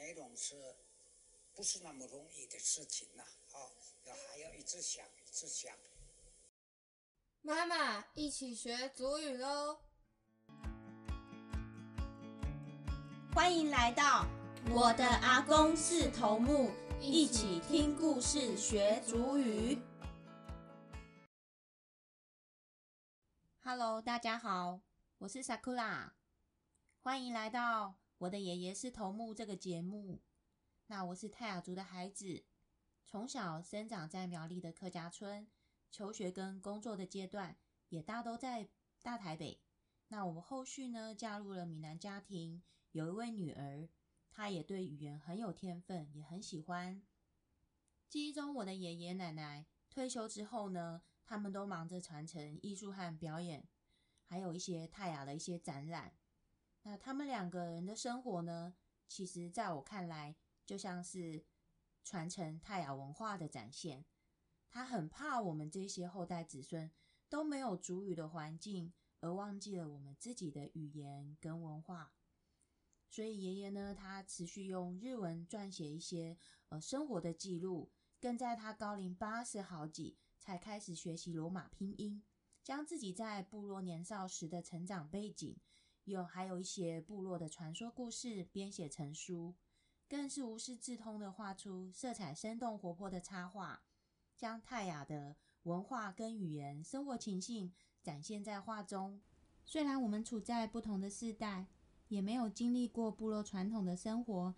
内容是不是那么容易的事情呐？好，要还要一直想，一直想。妈妈，一起学祖语喽！欢迎来到我的阿公是头目，一起听故事学祖语。Hello，大家好，我是 Sakura，欢迎来到我的爷爷是头目这个节目。那我是泰雅族的孩子，从小生长在苗栗的客家村，求学跟工作的阶段也大都在大台北。那我们后续呢，嫁入了闽南家庭。有一位女儿，她也对语言很有天分，也很喜欢。记忆中，我的爷爷奶奶退休之后呢，他们都忙着传承艺术和表演，还有一些泰雅的一些展览。那他们两个人的生活呢，其实在我看来，就像是传承泰雅文化的展现。他很怕我们这些后代子孙都没有主语的环境，而忘记了我们自己的语言跟文化。所以爷爷呢，他持续用日文撰写一些呃生活的记录，更在他高龄八十好几才开始学习罗马拼音，将自己在部落年少时的成长背景，有还有一些部落的传说故事编写成书，更是无师自通的画出色彩生动活泼的插画，将泰雅的文化跟语言、生活情境展现在画中。虽然我们处在不同的世代。也没有经历过部落传统的生活，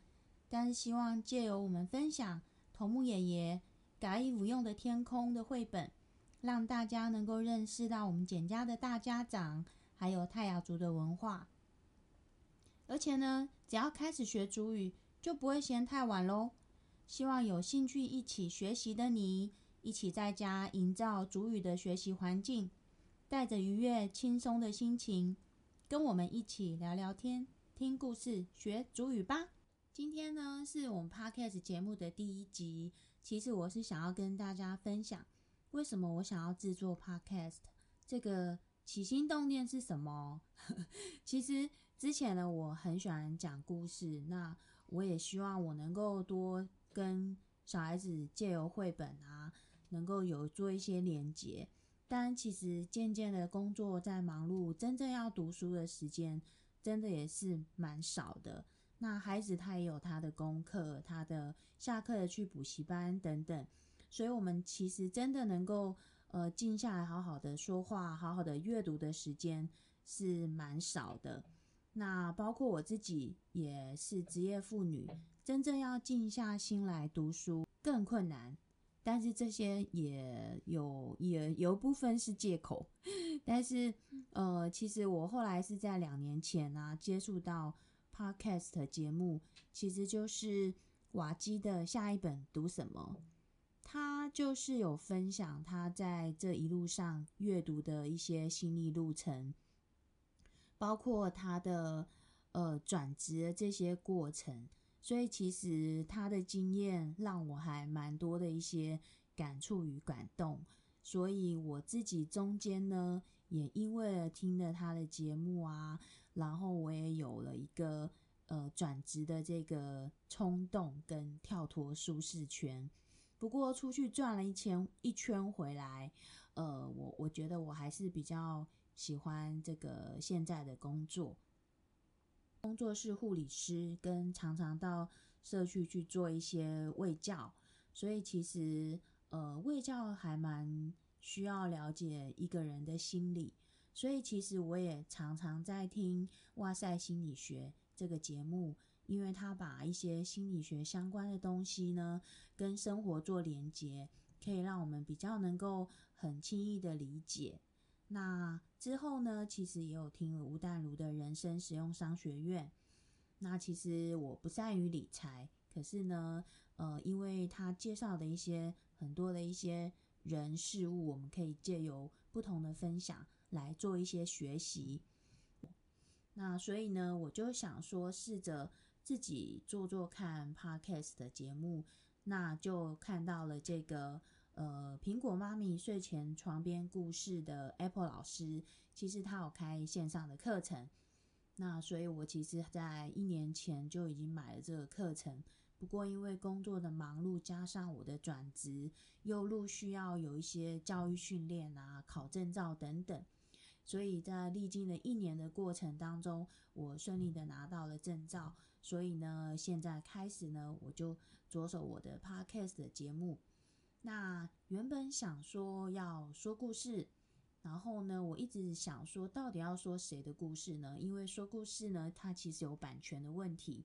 但是希望借由我们分享头目爷爷改以无用的天空的绘本，让大家能够认识到我们简家的大家长，还有泰雅族的文化。而且呢，只要开始学主语，就不会嫌太晚喽。希望有兴趣一起学习的你，一起在家营造主语的学习环境，带着愉悦轻松的心情。跟我们一起聊聊天、听故事、学主语吧。今天呢，是我们 podcast 节目的第一集。其实我是想要跟大家分享，为什么我想要制作 podcast，这个起心动念是什么？其实之前呢，我很喜欢讲故事，那我也希望我能够多跟小孩子借由绘本啊，能够有做一些连接。但其实渐渐的工作在忙碌，真正要读书的时间，真的也是蛮少的。那孩子他也有他的功课，他的下课的去补习班等等，所以我们其实真的能够呃静下来好好的说话，好好的阅读的时间是蛮少的。那包括我自己也是职业妇女，真正要静下心来读书更困难。但是这些也有也有部分是借口，但是呃，其实我后来是在两年前呢接触到 podcast 节目，其实就是瓦基的下一本读什么，就是有分享他在这一路上阅读的一些心历路程，包括他的呃转职的这些过程。所以其实他的经验让我还蛮多的一些感触与感动，所以我自己中间呢，也因为听了他的节目啊，然后我也有了一个呃转职的这个冲动跟跳脱舒适圈。不过出去转了一圈一圈回来，呃，我我觉得我还是比较喜欢这个现在的工作。工作是护理师，跟常常到社区去做一些卫教，所以其实呃卫教还蛮需要了解一个人的心理，所以其实我也常常在听《哇塞心理学》这个节目，因为他把一些心理学相关的东西呢跟生活做连接，可以让我们比较能够很轻易的理解。那之后呢，其实也有听了吴淡如的人生实用商学院。那其实我不善于理财，可是呢，呃，因为他介绍的一些很多的一些人事物，我们可以借由不同的分享来做一些学习。那所以呢，我就想说，试着自己做做看 podcast 的节目，那就看到了这个。呃，苹果妈咪睡前床边故事的 Apple 老师，其实他有开线上的课程。那所以我其实在一年前就已经买了这个课程。不过因为工作的忙碌，加上我的转职，又陆续要有一些教育训练啊、考证照等等，所以在历经了一年的过程当中，我顺利的拿到了证照。所以呢，现在开始呢，我就着手我的 podcast 的节目。那原本想说要说故事，然后呢，我一直想说，到底要说谁的故事呢？因为说故事呢，它其实有版权的问题。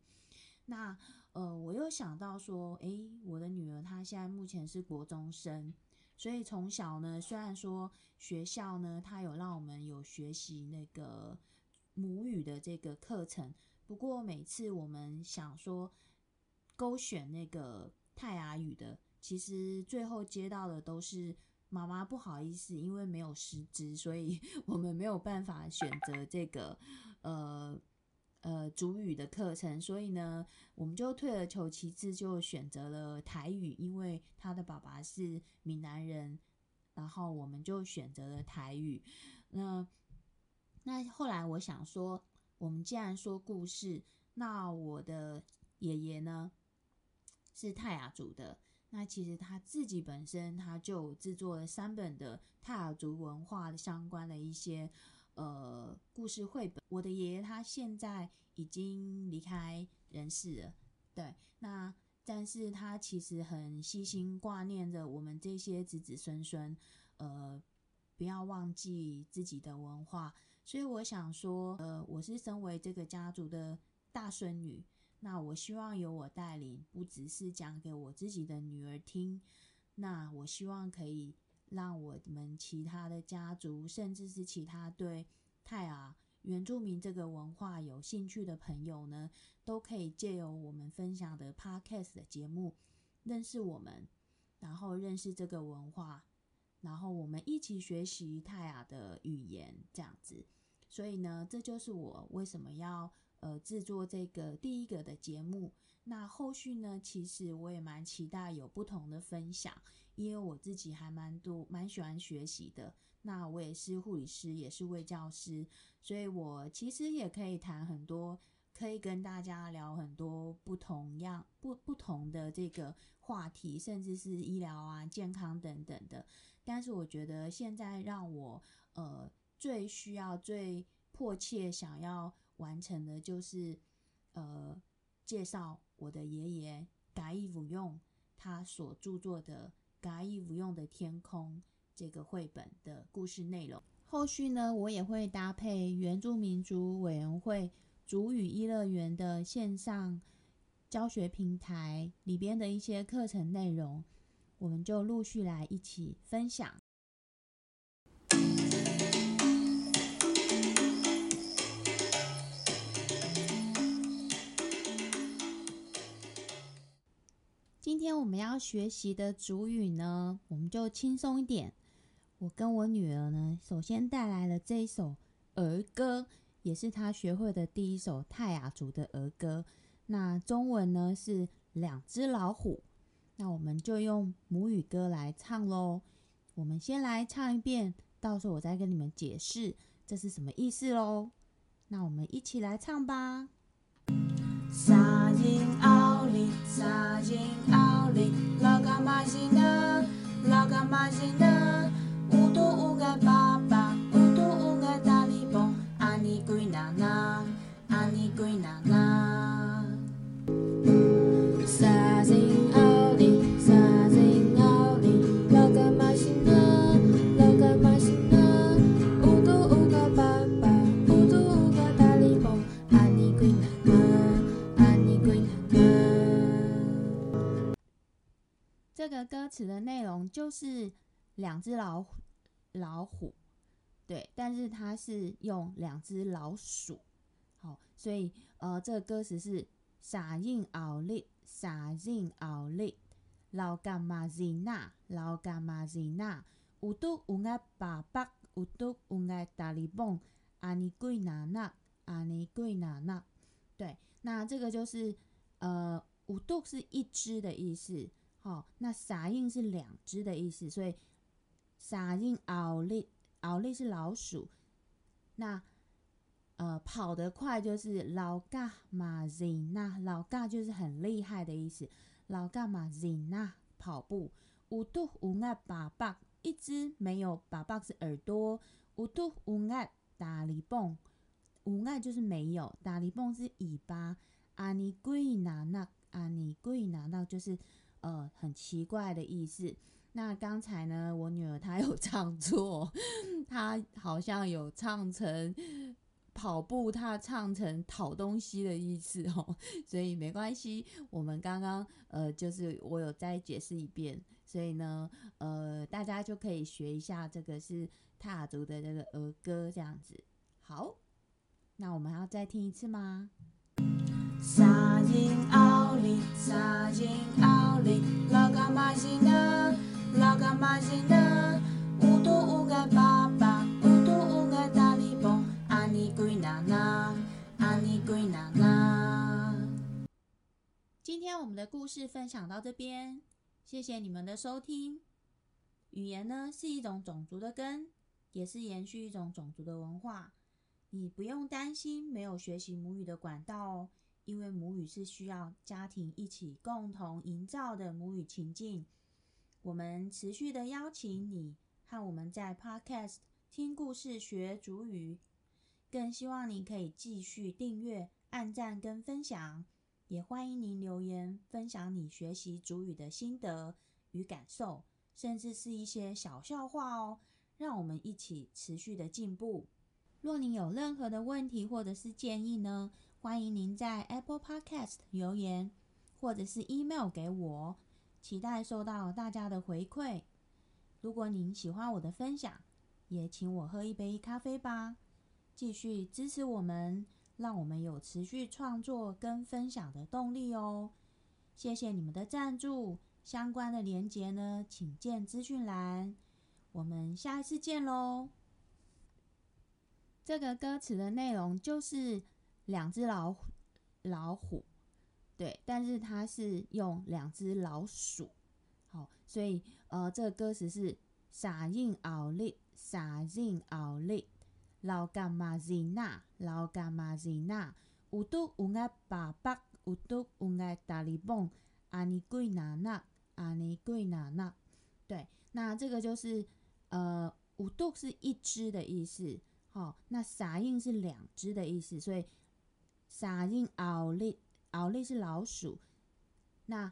那呃，我又想到说，诶，我的女儿她现在目前是国中生，所以从小呢，虽然说学校呢，她有让我们有学习那个母语的这个课程。不过每次我们想说勾选那个泰雅语的，其实最后接到的都是妈妈不好意思，因为没有师资，所以 我们没有办法选择这个呃呃主语的课程，所以呢，我们就退而求其次，就选择了台语，因为他的爸爸是闽南人，然后我们就选择了台语。那那后来我想说。我们既然说故事，那我的爷爷呢是泰雅族的，那其实他自己本身他就制作了三本的泰雅族文化相关的一些呃故事绘本。我的爷爷他现在已经离开人世了，对，那但是他其实很细心挂念着我们这些子子孙孙，呃，不要忘记自己的文化。所以我想说，呃，我是身为这个家族的大孙女，那我希望由我带领，不只是讲给我自己的女儿听，那我希望可以让我们其他的家族，甚至是其他对泰雅原住民这个文化有兴趣的朋友呢，都可以借由我们分享的 podcast 的节目，认识我们，然后认识这个文化，然后我们一起学习泰雅的语言，这样子。所以呢，这就是我为什么要呃制作这个第一个的节目。那后续呢，其实我也蛮期待有不同的分享，因为我自己还蛮多蛮喜欢学习的。那我也是护理师，也是位教师，所以我其实也可以谈很多，可以跟大家聊很多不同样不不同的这个话题，甚至是医疗啊、健康等等的。但是我觉得现在让我呃。最需要、最迫切想要完成的，就是呃，介绍我的爷爷嘎伊武用他所著作的《嘎伊武用的天空》这个绘本的故事内容。后续呢，我也会搭配原住民族委员会主语一乐园的线上教学平台里边的一些课程内容，我们就陆续来一起分享。今天我们要学习的主语呢，我们就轻松一点。我跟我女儿呢，首先带来了这一首儿歌，也是她学会的第一首泰雅族的儿歌。那中文呢是两只老虎。那我们就用母语歌来唱喽。我们先来唱一遍，到时候我再跟你们解释这是什么意思喽。那我们一起来唱吧。沙因奥利，沙因奥老嘎玛吉纳，老嘎玛吉纳，乌都乌嘎爸就是两只老虎，老虎，对，但是它是用两只老鼠，好，所以呃，这个歌词是撒印奥利，撒印奥利，老干妈吉娜，老干妈吉娜，五度五爱爸爸，五度五爱大利蹦，阿尼贵娜娜，阿尼贵娜娜，对，那这个就是呃。五度是一只的意思，好，那撒印是两只的意思，所以撒印奥利奥利是老鼠，那呃跑得快就是老嘎马 zina，老嘎就是很厉害的意思。老嘎马 zina 跑步，五度五爱把把，一只没有把把是耳朵，五度五爱打里蹦，五爱就是没有，打里蹦是尾巴。阿尼贵拿那，阿尼贵拿那就是呃很奇怪的意思。那刚才呢，我女儿她有 唱错，她好像有唱成跑步，她唱成讨东西的意思哦，所以没关系。我们刚刚呃，就是我有再解释一遍，所以呢，呃，大家就可以学一下这个是踏族的这个儿歌这样子。好，那我们还要再听一次吗？利，沙因奥利，老干妈西呢？老干妈西呢？乌都乌个爸爸，乌都乌个大力蹦，阿尼贵娜娜，阿尼贵娜娜。今天我们的故事分享到这边，谢谢你们的收听。语言呢是一种种族的根，也是延续一种种族的文化。你不用担心没有学习母语的管道哦。因为母语是需要家庭一起共同营造的母语情境，我们持续的邀请你和我们在 Podcast 听故事学主语，更希望你可以继续订阅、按赞跟分享，也欢迎您留言分享你学习主语的心得与感受，甚至是一些小笑话哦，让我们一起持续的进步。若您有任何的问题或者是建议呢？欢迎您在 Apple Podcast 留言，或者是 email 给我，期待收到大家的回馈。如果您喜欢我的分享，也请我喝一杯咖啡吧，继续支持我们，让我们有持续创作跟分享的动力哦。谢谢你们的赞助，相关的连结呢，请见资讯栏。我们下一次见喽。这个歌词的内容就是。两只老虎，老虎，对，但是它是用两只老鼠，好，所以呃，这个歌词是撒印奥利，撒印奥利，老干妈吉娜，老干妈吉娜，有都有爱爸爸，有都有爱大力蹦，阿尼贵娜娜，阿尼贵娜娜，对，那这个就是呃，五度是一只的意思，好，那撒印是两只的意思，所以。沙印奥利，奥利是老鼠。那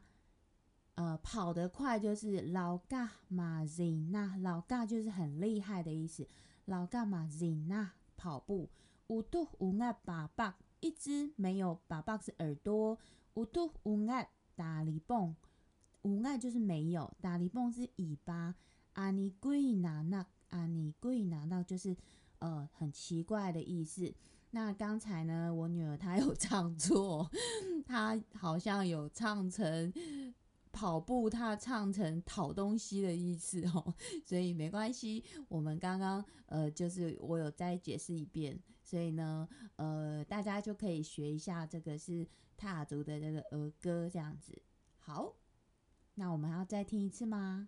呃，跑得快就是老嘎马 zina，老嘎就是很厉害的意思。老嘎马 zina 跑步，五度五爱把把，一只没有把把是耳朵。五度五爱大力蹦，五爱就是没有，大力蹦是尾巴。阿尼贵拿那，阿尼贵拿那就是呃很奇怪的意思。那刚才呢，我女儿她有 唱错，她好像有唱成跑步，她唱成讨东西的意思哦，所以没关系，我们刚刚呃就是我有再解释一遍，所以呢呃大家就可以学一下这个是踏族的这个儿歌这样子。好，那我们还要再听一次吗？